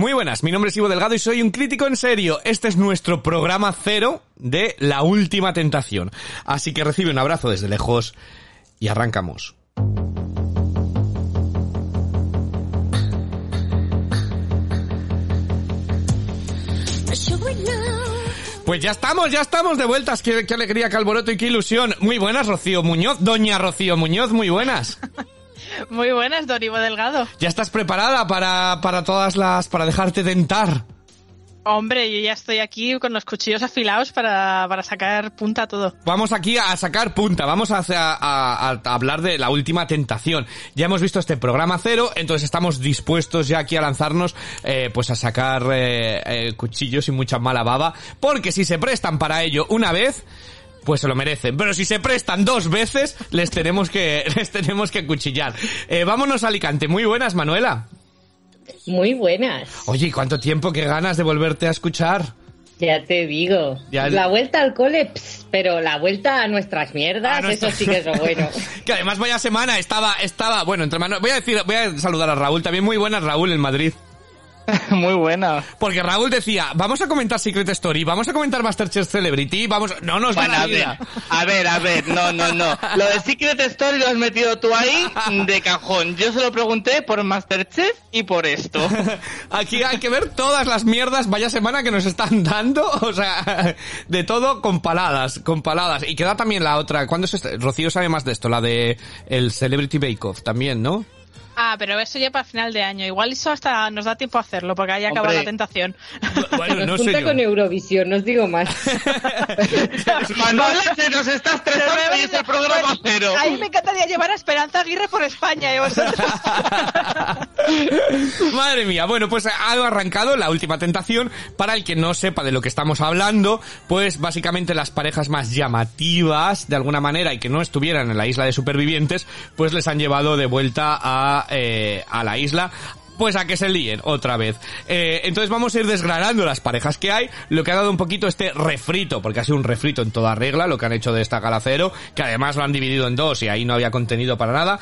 Muy buenas, mi nombre es Ivo Delgado y soy un crítico en serio. Este es nuestro programa cero de La Última Tentación. Así que recibe un abrazo desde lejos y arrancamos. Pues ya estamos, ya estamos de vueltas. Qué, qué alegría, qué alboroto y qué ilusión. Muy buenas, Rocío Muñoz. Doña Rocío Muñoz, muy buenas. Muy buenas, Don Ivo Delgado. ¿Ya estás preparada para, para todas las... para dejarte tentar? Hombre, yo ya estoy aquí con los cuchillos afilados para, para sacar punta a todo. Vamos aquí a sacar punta, vamos a- a- a hablar de la última tentación. Ya hemos visto este programa cero, entonces estamos dispuestos ya aquí a lanzarnos eh, pues a sacar eh, eh, cuchillos y mucha mala baba, porque si se prestan para ello una vez, pues se lo merecen. Pero si se prestan dos veces, les tenemos que, les tenemos que cuchillar. Eh, vámonos a Alicante. Muy buenas, Manuela. Muy buenas. Oye, ¿y ¿cuánto tiempo que ganas de volverte a escuchar? Ya te digo. Ya- La vuelta al cole, ps, pero la vuelta a nuestras mierdas, eso sí que es lo bueno. que además vaya semana estaba, estaba, bueno, entre manos, voy a decir, voy a saludar a Raúl, también muy buenas Raúl en Madrid. Muy buena. Porque Raúl decía, vamos a comentar Secret Story, vamos a comentar Masterchef Celebrity, vamos, no nos Bueno, a ver, a ver, a ver, no, no, no. Lo de Secret Story lo has metido tú ahí de cajón. Yo se lo pregunté por Masterchef y por esto. Aquí hay que ver todas las mierdas, vaya semana que nos están dando, o sea, de todo con paladas, con paladas. Y queda también la otra, ¿cuándo es este? Rocío sabe más de esto, la de el Celebrity Bake Off también, ¿no? Ah, pero eso ya para final de año. Igual eso hasta nos da tiempo a hacerlo, porque ahí acaba la tentación. Bueno, Nos no junta sé yo. con Eurovisión, no os digo más. Manuela, se nos está estresando y es el programa cero. Ahí me encantaría llevar a Esperanza Aguirre por España, ¿eh, vosotros? Madre mía, bueno, pues ha arrancado la última tentación. Para el que no sepa de lo que estamos hablando, pues básicamente las parejas más llamativas, de alguna manera, y que no estuvieran en la isla de supervivientes, pues les han llevado de vuelta a, eh, a la isla. Pues a que se líen otra vez. Eh, entonces vamos a ir desgranando las parejas que hay, lo que ha dado un poquito este refrito, porque ha sido un refrito en toda regla, lo que han hecho de esta galacero, que además lo han dividido en dos y ahí no había contenido para nada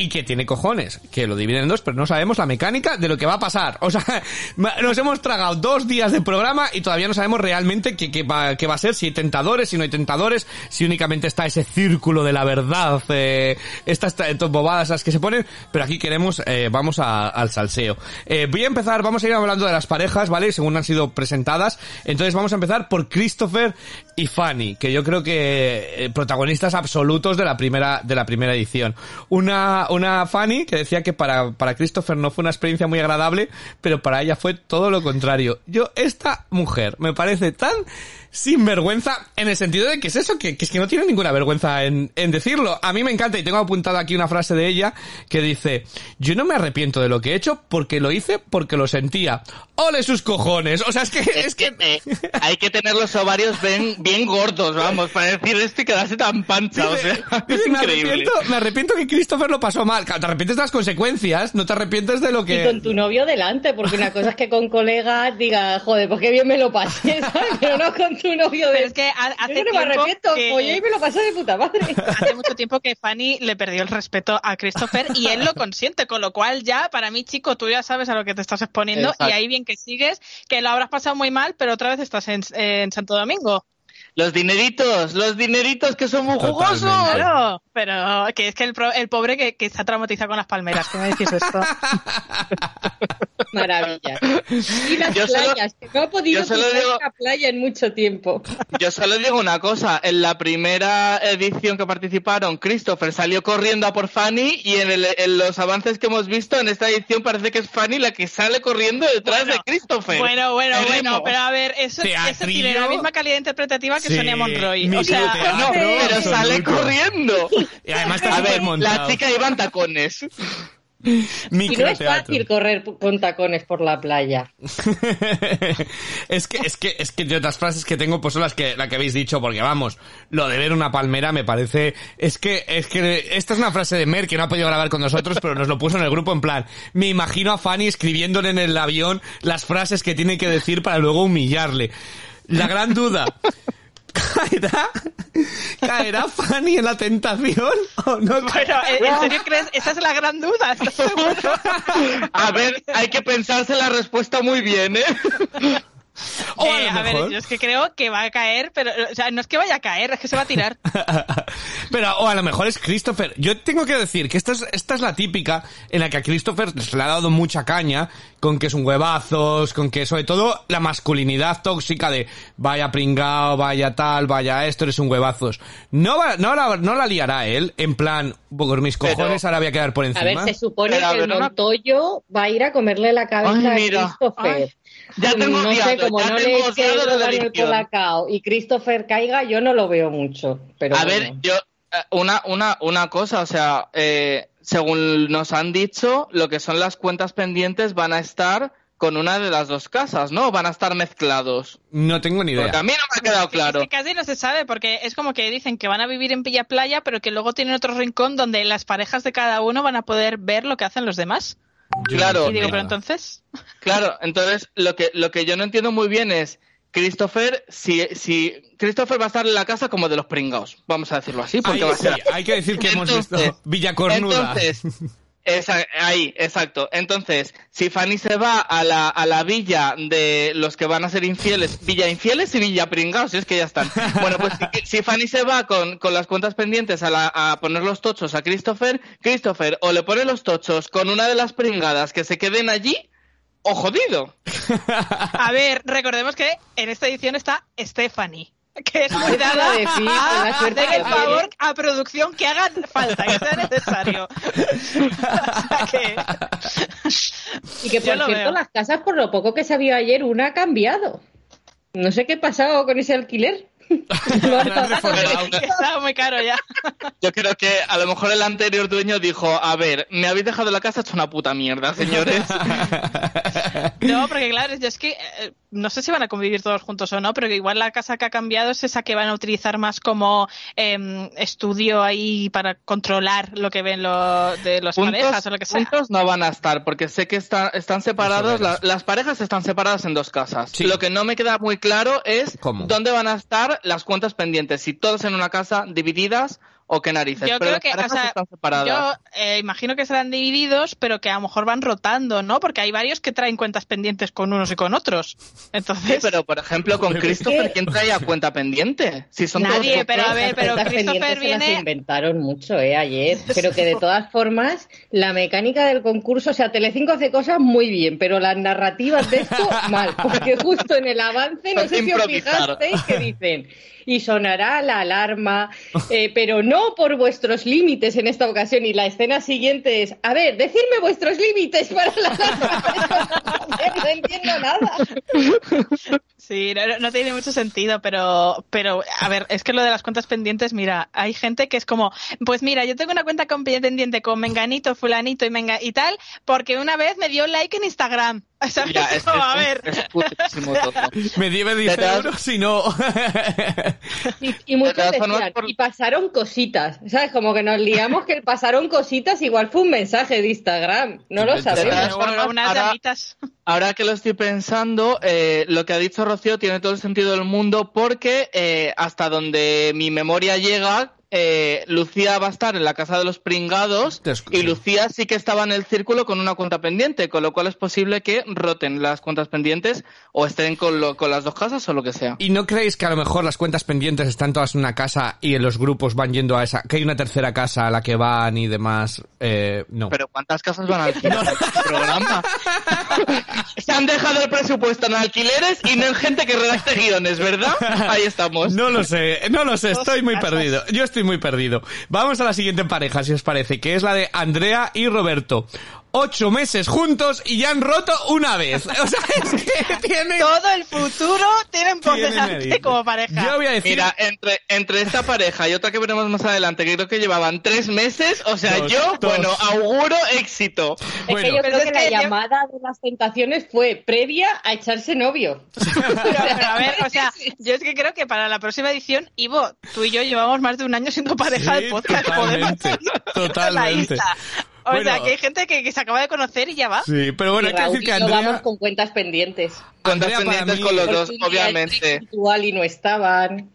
y que tiene cojones, que lo dividen en dos, pero no sabemos la mecánica de lo que va a pasar. O sea, nos hemos tragado dos días de programa y todavía no sabemos realmente qué, va, a ser, si hay tentadores, si no hay tentadores, si únicamente está ese círculo de la verdad, eh, estas bobadas las que se ponen, pero aquí queremos, eh, vamos al salseo. Eh, voy a empezar, vamos a ir hablando de las parejas, ¿vale? Según han sido presentadas. Entonces vamos a empezar por Christopher y Fanny, que yo creo que protagonistas absolutos de la primera, de la primera edición. Una, una Fanny que decía que para, para Christopher no fue una experiencia muy agradable, pero para ella fue todo lo contrario. Yo, esta mujer me parece tan sinvergüenza en el sentido de que es eso, que, que es que no tiene ninguna vergüenza en, en decirlo. A mí me encanta y tengo apuntado aquí una frase de ella que dice, yo no me arrepiento de lo que he hecho porque lo hice porque lo sentía. ¡Ole sus cojones! O sea, es que, es que... eh, hay que tener los ovarios bien, bien gordos, vamos, para decir esto y quedarse tan pancha, o sea, es Dice, me increíble. arrepiento, me arrepiento que Christopher lo pasó mal. Claro, te arrepientes de las consecuencias, no te arrepientes de lo Y que... con tu novio delante, porque una cosa es que con colegas diga, joder, pues qué bien me lo pasé, ¿sabes? Pero no con tu novio Pero de... es que ha- hace Yo no me tiempo arrepiento, que- oye, y me lo pasé de puta madre. Hace mucho tiempo que Fanny le perdió el respeto a Christopher y él lo consiente, con lo cual ya, para mí, chico, tú ya sabes a lo que te estás exponiendo Exacto. y ahí bien que sigues, que lo habrás pasado muy mal, pero otra vez estás en, en Santo Domingo. Los dineritos, los dineritos que son muy jugosos. Claro, pero que es que el, pro- el pobre que, que está traumatizado con las palmeras, ¿qué me decís esto? Maravilla. Y las Yo solo- playas, que no he podido solo pisar digo- una playa en mucho tiempo. Yo solo digo una cosa, en la primera edición que participaron, Christopher salió corriendo a por Fanny y en, el- en los avances que hemos visto en esta edición parece que es Fanny la que sale corriendo detrás Bueno, de Christopher. Bueno, bueno, bueno, pero a ver, eso, eso tiene la misma calidad interpretativa que Sí, Sonia Monroy. O sea. No, pero absoluto. sale corriendo. Y además está A ver, supermontado. la chica iba en tacones. Y no es fácil correr con tacones por la playa. es que, es que, es que de otras frases que tengo, pues son las que, la que habéis dicho, porque vamos, lo de ver una palmera me parece, es que, es que, esta es una frase de Mer que no ha podido grabar con nosotros, pero nos lo puso en el grupo en plan, me imagino a Fanny escribiéndole en el avión las frases que tiene que decir para luego humillarle. La gran duda. ¿Caerá? ¿Caerá Fanny en la tentación o no? Pero, ¿en serio crees? Esa es la gran duda. ¿estás seguro? A ver, hay que pensarse la respuesta muy bien, ¿eh? O a Eh, lo a ver, mejor- yo es que creo que va a caer, pero, o sea, no es que vaya a caer, es que se va a tirar. Pero, o a lo mejor es Christopher. Yo tengo que decir que esta es, esta es la típica en la que a Christopher se le ha dado mucha caña con que es un huevazos, con que sobre todo la masculinidad tóxica de vaya pringao, vaya tal, vaya esto, eres un huevazos. No, va- no, la, no la liará él, en plan, por mis Pero- cojones ahora voy a quedar por A encima. ver, se supone Pero, a que el Montoyo va a ir a comerle la cabeza Ay, a. Christopher. Ay, ya tengo no sé, como ya no tengo le odiado quede de la droga en el adicción. colacao y Christopher caiga, yo no lo veo mucho. Pero A bueno. ver, yo, eh, una, una, una cosa, o sea, eh, según nos han dicho, lo que son las cuentas pendientes van a estar con una de las dos casas, ¿no? Van a estar mezclados. No tengo ni idea. Porque a mí no me ha quedado claro. Es que casi no se sabe, porque es como que dicen que van a vivir en Pilla Playa, pero que luego tienen otro rincón donde las parejas de cada uno van a poder ver lo que hacen los demás. Claro. Y digo, pero entonces, Claro, entonces lo que, lo que yo no entiendo muy bien es Christopher, si, si Christopher va a estar en la casa como de los pringaos, vamos a decirlo así, porque Ahí va a sí, ser hay que decir que hemos visto Villa Cornuda. Entonces, esa- ahí, exacto. Entonces, si Fanny se va a la, a la villa de los que van a ser infieles, Villa Infieles y Villa Pringaos, si es que ya están. Bueno, pues si, si Fanny se va con, con las cuentas pendientes a, la- a poner los tochos a Christopher, Christopher o le pone los tochos con una de las pringadas que se queden allí, o jodido. a ver, recordemos que en esta edición está Stephanie. Que es muy dada decir, la a suerte hacer que el favor a producción que hagan falta, que sea necesario. O sea que... Y que por cierto, veo. las casas, por lo poco que se vio ayer, una ha cambiado. No sé qué ha pasado con ese alquiler. Lo han reformado. muy caro ya. Yo creo que a lo mejor el anterior dueño dijo, a ver, me habéis dejado la casa hecho una puta mierda, señores. No, porque claro, yo es que eh, no sé si van a convivir todos juntos o no, pero que igual la casa que ha cambiado es esa que van a utilizar más como em, estudio ahí para controlar lo que ven lo, de los parejas o lo que sea. juntos no van a estar, porque sé que está- están separados, la- las parejas están separadas en dos casas. Sí. Lo que no me queda muy claro es ¿Cómo? dónde van a estar las cuentas pendientes, si todas en una casa divididas o qué narices. Yo Pero creo que, o sea, están separadas. yo eh, imagino que serán divididos, pero que a lo mejor van rotando, ¿no? Porque hay varios que traen cuentas pendientes con unos y con otros. Entonces, Sí, pero por ejemplo con Christopher, ¿quién traía cuenta pendiente? Si son Nadie, todos pero a ver, pero Christopher pendientes se las viene- inventaron mucho, ¿eh? Ayer. Pero que de todas formas, la mecánica del concurso, o sea, Telecinco hace cosas muy bien, pero las narrativas de esto, mal. Porque justo en el avance, no sé si os fijasteis que dicen, y sonará la alarma, eh, pero no por vuestros límites en esta ocasión. Y la escena siguiente es, a ver, decidme vuestros límites para la alarma. no entiendo nada. Sí, no, no- tiene mucho sentido, pero, pero, a ver, es que lo de las cuentas pendientes, mira, hay gente que es como, pues mira, yo tengo una cuenta con pendiente con Menganito, Fulanito y, Menga y tal, porque una vez me dio like en Instagram. ¿Sabes? Ya, es, Como, a ver. es. Me debe 10 De todas- euros si no. Y, y muchos De decían, por- y pasaron cositas, ¿sabes? Como que nos liamos que el pasaron cositas, igual fue un mensaje de Instagram, no lo sabemos. Ahora que lo estoy pensando, eh, lo que ha dicho Rocío tiene todo el sentido del mundo porque eh, hasta donde mi memoria llega, eh, Lucía va a estar en la casa de los pringados y Lucía sí que estaba en el círculo con una cuenta pendiente, con lo cual es posible que roten las cuentas pendientes o estén con, lo- con las dos casas o lo que sea. ¿Y no creéis que a lo mejor las cuentas pendientes están todas en una casa y en los grupos van yendo a esa, que hay una tercera casa a la que van y demás? Eh, no. Pero ¿cuántas casas van a alquilar en este programa? Se han dejado el presupuesto en alquileres y no en gente que redacte guiones, ¿verdad? Ahí estamos. No lo sé, no lo sé, estoy muy perdido. Yo estoy muy perdido. Vamos a la siguiente pareja, si os parece, que es la de Andrea y Roberto. Ocho meses juntos y ya han roto una vez. O sea, es que tienen... Todo el futuro tienen por Tienen delante como pareja. Yo voy a decir... Mira, entre, entre esta pareja y otra que veremos más adelante, que creo que llevaban tres meses, o sea, Dos, yo, dos. bueno, auguro éxito. Es Bueno. que yo creo es que, que la llamada de las tentaciones fue previa a echarse novio. Pero, pero a ver, o sea, yo es que creo que para la próxima edición, Ivo, tú y yo llevamos más de un año siendo pareja Sí, del podcast. Podemos totalmente, totalmente. O Bueno. sea, que hay gente que, que se acaba de conocer y ya va. Sí, pero bueno, y hay que Raúl decir que yo vamos Andrea... con cuentas pendientes. Cuentas Andrea, para pendientes mí- con los dos, obviamente. virtual y no estaban.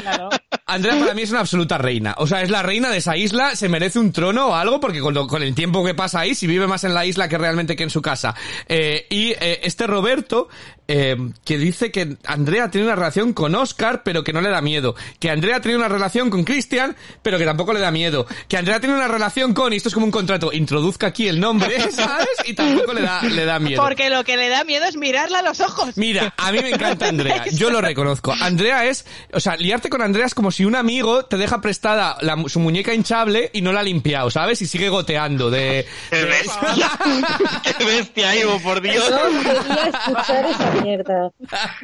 Claro. Andrea para mí es una absoluta reina. O sea, es la reina de esa isla, se merece un trono o algo, porque con, lo- con el tiempo que pasa ahí, si vive más en la isla que realmente que en su casa. Eh, y eh, este Roberto, eh, que dice que Andrea tiene una relación con Oscar, pero que no le da miedo. Que Andrea tiene una relación con Christian, pero que tampoco le da miedo. Que Andrea tiene una relación con, y esto es como un contrato, introduzca aquí el nombre, ¿sabes? Y tampoco le da, le da miedo. Porque lo que le da miedo es mirarla a los ojos. Mira, a mí me encanta Andrea, yo lo reconozco. Andrea es, o sea, liarte con Andrea es como si un amigo te deja prestada la- su muñeca hinchable y no la ha limpiado, ¿sabes? Y sigue goteando de... Qué de- bestia, qué bestia, Ivo, por Dios. No quería escuchar esa mierda.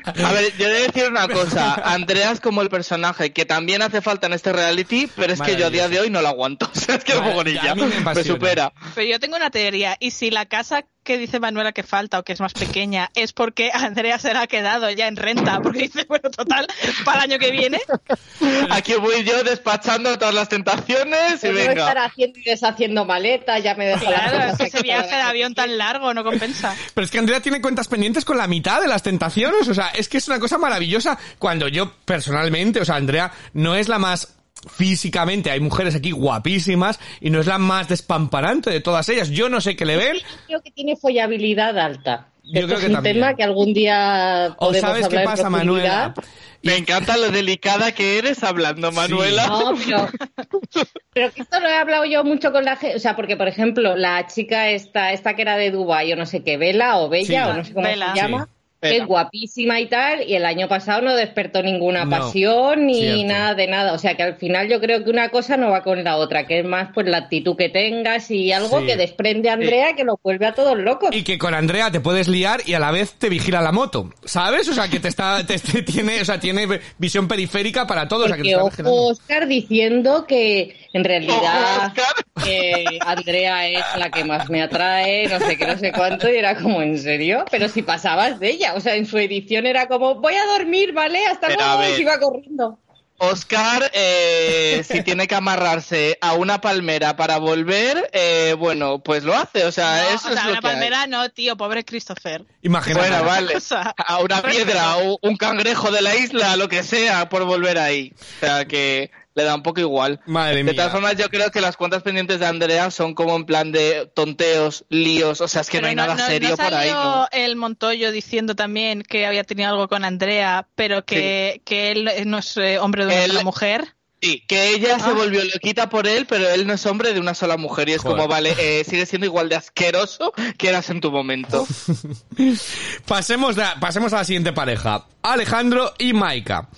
A ver, yo he de decir una cosa. Andrea es como el personaje que también hace falta en este reality, pero es que yo a día de hoy no lo aguanto. O sea, es que ya, a mí me supera. Pero yo tengo una teoría. ¿Y si la casa que dice Manuela que falta o que es más pequeña es porque Andrea se la ha quedado ya en renta? Porque dice, bueno, total, para el año que viene. Aquí voy yo despachando todas las tentaciones y no estar venga. haciendo y deshaciendo maletas, ya me dejo las Claro, cosas es que ese viaje de avión tan largo no compensa. Pero es que Andrea tiene cuentas pendientes con la mitad de las tentaciones, o sea, es que es una cosa maravillosa cuando yo personalmente, o sea, Andrea no es la más físicamente, hay mujeres aquí guapísimas y no es la más despamparante de todas ellas. Yo no sé qué le ven, Yo creo que tiene follabilidad alta. Yo Esto creo es que un también. tema que algún día o sabes qué hablar pasa, Manuela. Me encanta lo delicada que eres hablando, Manuela. No, pero, pero que esto lo he hablado yo mucho con la gente, o sea, porque por ejemplo, la chica esta, esta que era de Dubái, o no sé qué, Vela o Bella, Sí. o no sé cómo se llama, Sí. Que es guapísima y tal, y el año pasado no despertó ninguna No, pasión ni cierto. nada de nada. O sea que al final yo creo que una cosa no va con la otra, que es más pues la actitud que tengas y algo Sí. que desprende a Andrea que lo vuelve a todos locos. Y que con Andrea te puedes liar y a la vez te vigila la moto, ¿sabes? O sea, que te está, te, te tiene, o sea, tiene visión periférica para todo, o sea, que te está. Oscar diciendo que en realidad eh, Andrea es la que más me atrae, no sé qué, no sé cuánto, y era como, ¿en serio? Pero si pasabas de ella, o sea, en su edición era como, voy a dormir, ¿vale? Hasta luego, iba corriendo. Oscar, eh, si tiene que amarrarse a una palmera para volver, eh, bueno, pues lo hace. O sea, No, eso o sea, es lo una que hay. palmera no, tío, pobre Christopher. Imagínate. Bueno, vale. cosa. A una piedra, o un cangrejo de la isla, lo que sea, por volver ahí. O sea, que le da un poco igual. Madre De mía. todas formas, yo creo que las cuentas pendientes de Andrea son como en plan de tonteos, líos. O sea, es que no hay nada serio por ahí. ¿no? el Montoyo diciendo también que había tenido algo con Andrea, pero que, que él no es eh, hombre de una Él- sola mujer. Sí, que ella se Ah. volvió loquita por él, pero él no es hombre de una sola mujer. Y es Joder. como, vale, eh, sigue siendo igual de asqueroso que eras en tu momento. Pasemos, a- pasemos a la siguiente pareja. Alejandro y Maika.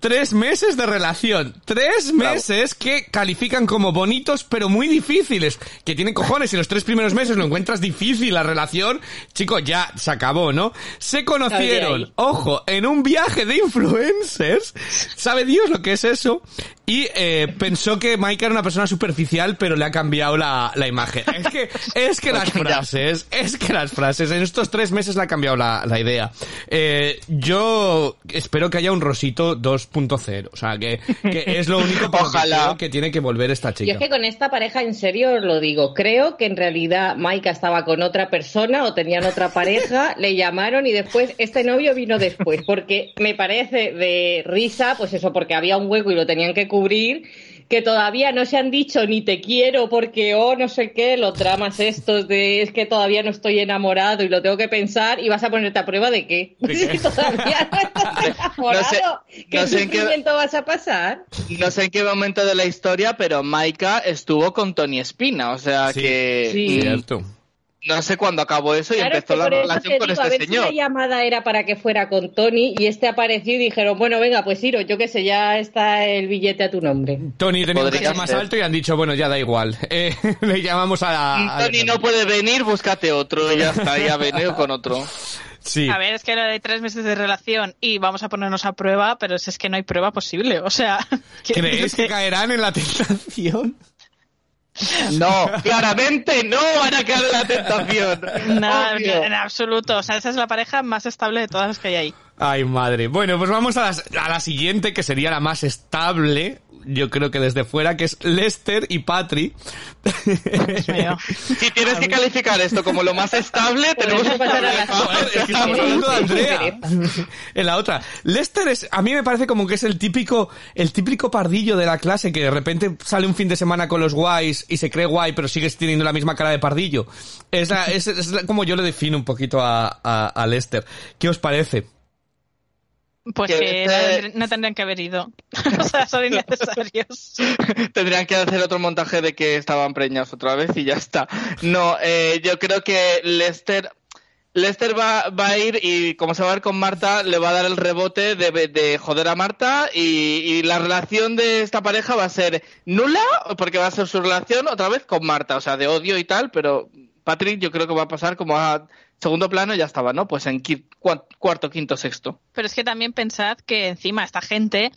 Tres meses de relación. Tres meses que califican como bonitos, pero muy difíciles. Que tienen cojones. Si los tres primeros meses lo encuentras difícil la relación, chico, ya se acabó, ¿no? Se conocieron, ojo, en un viaje de influencers. ¿Sabe Dios lo que es eso? Y eh, pensó que Maika era una persona superficial, pero le ha cambiado la, la imagen. Es que, es que las frases, es que las frases, en estos tres meses le ha cambiado la, la idea. Eh, yo espero que haya un Rosito 2.0. O sea, que, que es lo único que Ojalá. creo que tiene que volver esta Yo chica. es que con esta pareja, en serio os lo digo, creo que en realidad Maika estaba con otra persona o tenían otra pareja, le llamaron y después este novio vino después, porque me parece de risa, pues eso, porque había un hueco y lo tenían que cubrir, que todavía no se han dicho ni te quiero porque oh no sé qué, los dramas estos de es que todavía no estoy enamorado y lo tengo que pensar y vas a ponerte a prueba de qué. ¿De qué? Si todavía no estás enamorado, ¿qué no sé en qué- sufrimiento vas a pasar? No sé en qué momento de la historia, pero Maika estuvo con Tony Espina. O sea Sí. que. Sí. Cierto. No sé cuándo acabó eso y Claro, es empezó que la relación te con digo, a este ver señor. si la llamada era para que fuera con Tony y este apareció y dijeron, bueno, venga, pues Iro, yo qué sé, ya está el billete a tu nombre. Tony tenía un caché más alto y han dicho, bueno, ya da igual. Eh, le llamamos a la... a Tony no puede venir, búscate otro ya está, ya venido con otro. Sí. A ver, es que lo de tres meses de relación y vamos a ponernos a prueba, pero si es que no hay prueba posible. O sea, ¿Crees que caerán en la tentación? No, claramente no van a caer en la tentación. Obvio. en absoluto. O sea, esa es la pareja más estable de todas las que hay ahí. Ay, madre. Bueno, pues vamos a, las- a la siguiente, que sería la más estable, yo creo que desde fuera, que es Lester y Patri. Si tienes que calificar esto como lo más estable, tenemos un pasar a la. Joder, es que estamos hablando de Andrea. En la otra. Lester es, a mí me parece como que es el típico, el típico pardillo de la clase que de repente sale un fin de semana con los guays y se cree guay, pero sigues teniendo la misma cara de pardillo. Es, la- es, es la- como yo le defino un poquito a, a, a Lester. ¿Qué os parece? Pues Que este- tendrían- no tendrían que haber ido. o sea, son innecesarios. Tendrían que hacer otro montaje de que estaban preñados otra vez y ya está. No, eh, yo creo que Lester... Lester va, va a ir y como se va a ver con Marta, le va a dar el rebote de, de joder a Marta y, y la relación de esta pareja va a ser nula porque va a ser su relación otra vez con Marta, o sea, de odio y tal, pero Patrick yo creo que va a pasar como a segundo plano ya estaba, ¿no? Pues en cuarto, quinto, sexto. Pero es que también pensad que encima esta gente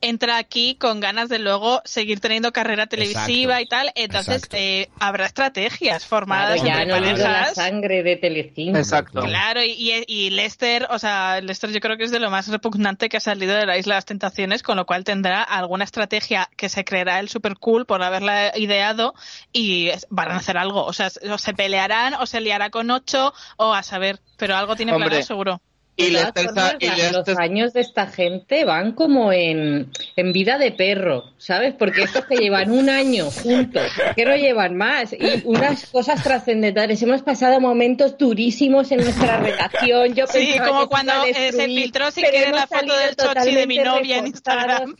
entra aquí con ganas de luego seguir teniendo carrera televisiva Exacto. y tal. Entonces eh, habrá estrategias formadas Claro, ya entre no la sangre de Telecinco. Exacto. Claro, y, y, Lester, o sea, Lester yo creo que es de lo más repugnante que ha salido de la Isla de las Tentaciones, con lo cual tendrá alguna estrategia que se creerá él super cool por haberla ideado y van a hacer algo. O sea, o se pelearán, o se liará con ocho, o a saber, pero algo tiene Hombre, planeado seguro. Y De todas Lester, formas, y los años de esta gente van como en, en vida de perro, ¿sabes? Porque estos que llevan un año juntos, que no llevan más, y unas cosas trascendentales. Hemos pasado momentos durísimos en nuestra relación. Yo Sí, como se cuando eh, se destruir, filtró sin pero querer hemos la foto del chochi de mi novia en. Instagram.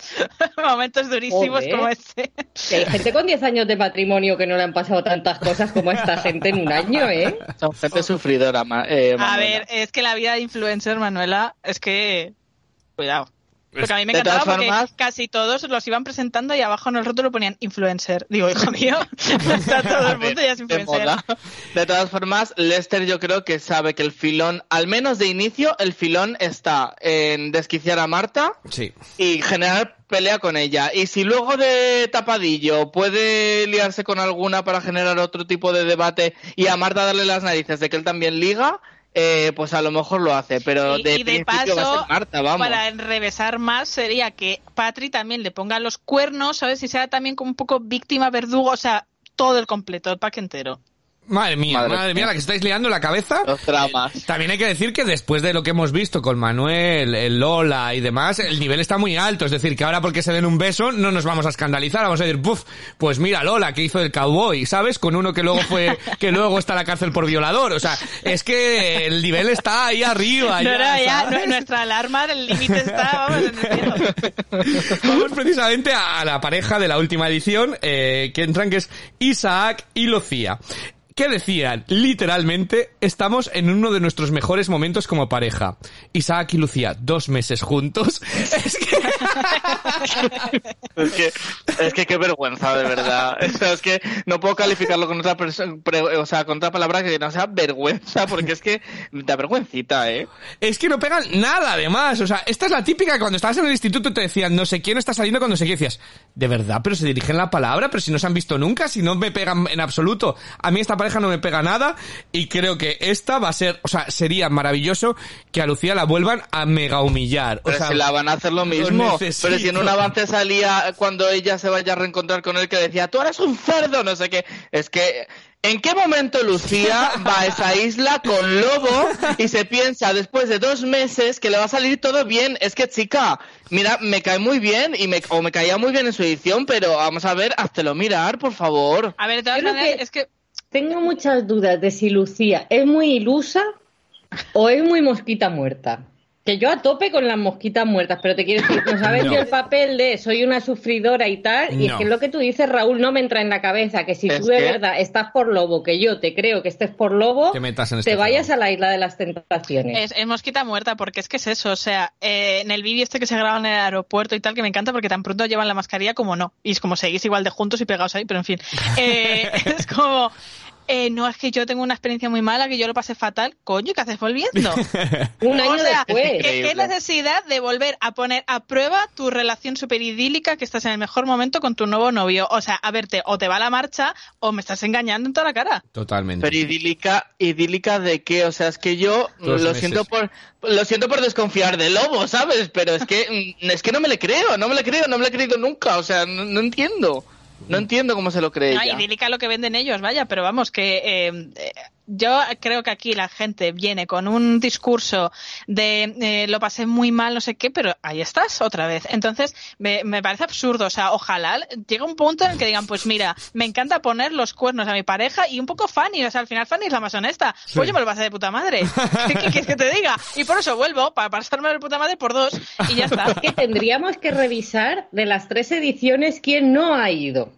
Momentos durísimos Joder. como ese. Que hay gente con 10 años de matrimonio que no le han pasado tantas cosas como a esta gente en un año, ¿eh? Son gente sufridora, eh, A ver, es que la vida de influencer, Manuela, es que... Cuidado. Porque a mí me De encantaba todas porque formas- casi todos los iban presentando y abajo en el rótulo ponían influencer. Digo, hijo mío, está todo el mundo ya es de influencer. De todas formas, Lester yo creo que sabe que el filón, al menos de inicio, el filón está en desquiciar a Marta Sí. y generar pelea con ella. Y si luego de tapadillo puede liarse con alguna para generar otro tipo de debate y a Marta darle las narices de que él también liga, eh, pues a lo mejor lo hace. Pero Y- de y de principio va a paso, ser Marta, vamos. Para enrevesar más sería que Patri también le ponga los cuernos, ¿sabes? Y sea también como un poco víctima, verdugo, o sea, todo el completo, el pack entero. Madre mía, madre, Madre mía, la que estáis liando la cabeza. Los dramas. También hay que decir que después de lo que hemos visto con Manuel, el Lola y demás, el nivel está muy alto. Es decir, que ahora porque se den un beso no nos vamos a escandalizar. Vamos a decir, puf, pues mira Lola, que hizo el cowboy, ¿sabes? Con uno que luego fue, que luego está en la cárcel por violador. O sea, es que el nivel está ahí arriba. No, ya, no, ya, nuestra alarma, el límite está, vamos, en el cielo. Vamos precisamente a la pareja de la última edición, eh, que entran, que es Isaac y Lucía. Que decían, literalmente, estamos en uno de nuestros mejores momentos como pareja. Isaac y Lucía, dos meses juntos. Es que... Es que, es que qué vergüenza, de verdad. O sea, es que no puedo calificarlo con otra o sea, con otra palabra que no sea vergüenza, porque es que da vergüencita, ¿eh? Es que no pegan nada, además. O sea, esta es la típica cuando estabas en el instituto te decían, no sé quién está saliendo con no sé qué. Decías, de verdad, pero se dirigen la palabra, pero si no se han visto nunca, si no me pegan en absoluto. A mí esta pareja no me pega nada y creo que esta va a ser, o sea, sería maravilloso que a Lucía la vuelvan a mega humillar. O Pero sea, si la van a hacer lo mismo. Pero si en un avance salía cuando ella se vaya a reencontrar con él que decía, tú eres un cerdo, no sé qué. Es que, ¿en qué momento Lucía va a esa isla con lobo y se piensa después de dos meses que le va a salir todo bien? Es que, chica, mira, me cae muy bien y me, o me caía muy bien en su edición, pero vamos a ver, háztelo mirar, por favor. A ver, de todas Yo creo maneras, que- es que Tengo muchas dudas de si Lucía es muy ilusa o es muy mosquita muerta. Que yo a tope con las mosquitas muertas, pero te quiero decir, ha vendido No. el papel de soy una sufridora y tal, y No. es que lo que tú dices, Raúl, no me entra en la cabeza, que si Es tú de que- verdad estás por lobo, que yo te creo que estés por lobo, Te metas en este te vayas a la isla de las tentaciones. Es, es mosquita muerta, porque es que es eso. O sea, eh, en el vídeo este que se graba en el aeropuerto y tal, que me encanta porque tan pronto llevan la mascarilla como no. Y es como seguís igual de juntos y pegados ahí, pero en fin. Eh, es como. Eh, no, es que yo tengo una experiencia muy mala, que yo lo pasé fatal. Coño, ¿qué haces volviendo? Un O año sea, después. ¿qué, necesidad de volver a poner a prueba tu relación súper idílica que estás en el mejor momento con tu nuevo novio? O sea, a verte, o te va la marcha o me estás engañando en toda la cara. Totalmente. Pero idílica, idílica de qué, o sea, es que yo Dos lo meses. siento por lo siento por desconfiar de Lobo, ¿sabes? Pero es que mm, es que no me le creo, no me le creo, no me le he creído nunca, o sea, no, no entiendo. No entiendo cómo se lo cree No, ella. idílica lo que venden ellos, vaya, pero vamos, que eh, eh, yo creo que aquí la gente viene con un discurso de eh, lo pasé muy mal, no sé qué, pero ahí estás otra vez. Entonces, me, me parece absurdo, o sea, ojalá llegue un punto en el que digan, pues mira, me encanta poner los cuernos a mi pareja y un poco Fanny, o sea, al final Fanny es la más honesta. Pues yo me lo pasé de puta madre. ¿Qué qué quieres que te diga? Y por eso vuelvo, para pasarme de puta madre por dos y ya está. que tendríamos que revisar de las tres ediciones quién no ha ido.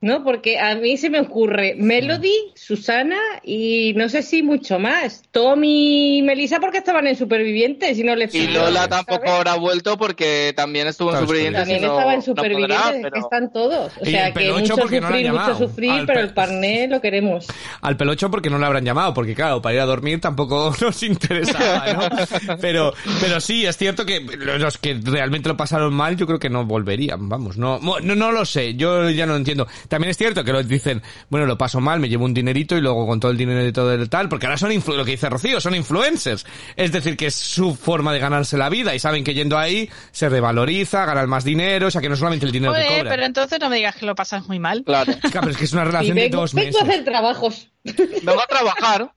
¿No? Porque a mí se me ocurre Melody, Susana y no sé si mucho más. Tommy y Melissa porque estaban en Supervivientes y no le Y Lola ¿sabes? tampoco habrá vuelto porque también estuvo en Supervivientes También no, estaba en no Supervivientes, es que están todos. O sea que Pelocho mucho porque no sufrir, mucho llamado. sufrir, Al pero pe- el parné lo queremos. Al pelocho porque no le habrán llamado, porque claro, para ir a dormir tampoco nos interesaba, ¿no? Pero, pero sí, es cierto que los que realmente lo pasaron mal, yo creo que no volverían, vamos, no, no, no lo sé, yo ya no lo entiendo. También es cierto que lo dicen, bueno, lo paso mal, me llevo un dinerito y luego con todo el dinero y todo el tal, porque ahora son influ- lo que dice Rocío, son influencers. Es decir, que es su forma de ganarse la vida y saben que yendo ahí se revaloriza, ganan más dinero, o sea que no solamente el dinero que Joder, cobran. pero entonces no me digas que lo pasas muy mal. Claro. Claro, pero es que es una Y relación de vengo, dos vengo meses. a hacer trabajos. Vengo a trabajar.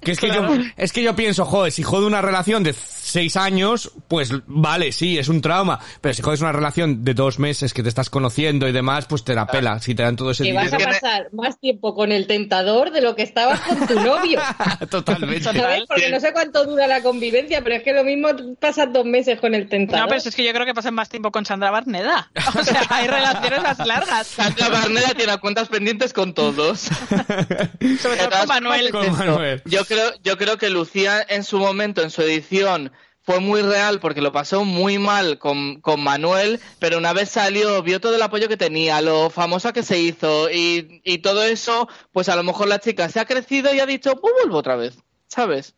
Que es que yo, es que yo pienso, joder, si jode una relación de seis años, pues vale, sí, es un trauma. Pero si jodes una relación de dos meses que te estás conociendo y demás, pues te la pela. Si te dan todo ese Que vas a pasar más tiempo con el tentador de lo que estabas con tu novio. Totalmente. ¿Sabes? Porque no sé cuánto dura la convivencia, pero es que lo mismo pasas dos meses con el tentador. No, pero es que yo creo que pasan más tiempo con Sandra Barneda. O sea, hay relaciones más largas. Sandra Barneda tiene cuentas pendientes con todos. Sobre todo con Manuel. Con Manuel. Yo creo, yo creo que Lucía en su momento, en su edición, fue muy real porque lo pasó muy mal con, con Manuel, pero una vez salió, vio todo el apoyo que tenía, lo famosa que se hizo y, y todo eso, pues a lo mejor la chica se ha crecido y ha dicho, pues vuelvo otra vez, ¿sabes?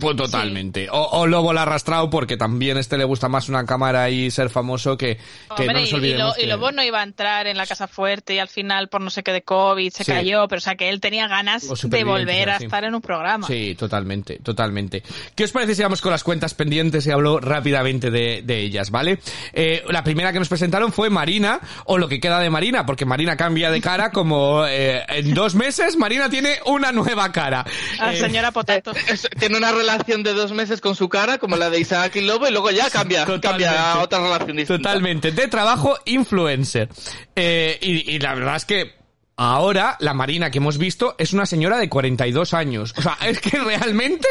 Pues totalmente. O, o Lobo la ha arrastrado porque también a este le gusta más una cámara y ser famoso que, que no Hombre, nos y, y, olvidemos lo, y Lobo no iba a entrar en la casa fuerte y al final por no sé qué de COVID se Sí. cayó, pero o sea que él tenía ganas de volver a sí. estar en un programa. Sí, totalmente, totalmente. ¿Qué os parece si vamos con las cuentas pendientes y hablo rápidamente de, de ellas, ¿vale? Eh, la primera que nos presentaron fue Marina, o lo que queda de Marina, porque Marina cambia de cara como eh, en dos meses Marina tiene una nueva cara. Ah, Eh, señora Potato. Es- tiene una relación de dos meses con su cara, como la de Isaac y Lobo, y luego ya cambia, cambia a otra relación distinta. Totalmente. De trabajo, influencer. Eh, y, y la verdad es que ahora la Marina que hemos visto es una señora de 42 años. O sea, es que realmente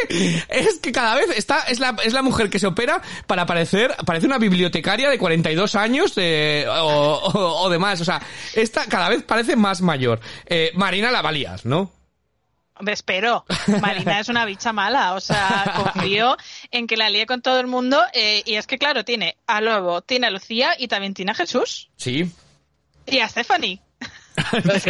es que cada vez está es la es la mujer que se opera para parecer parece una bibliotecaria de 42 años eh, o, o, o demás. O sea, esta cada vez parece más mayor. Eh, Marina la valías, ¿no? Hombre, espero. Marina es una bicha mala. O sea, confío en que la líe con todo el mundo. eh, y es que, claro, tiene a Lobo, tiene a Lucía y también tiene a Jesús. Sí. Y a Stephanie. Es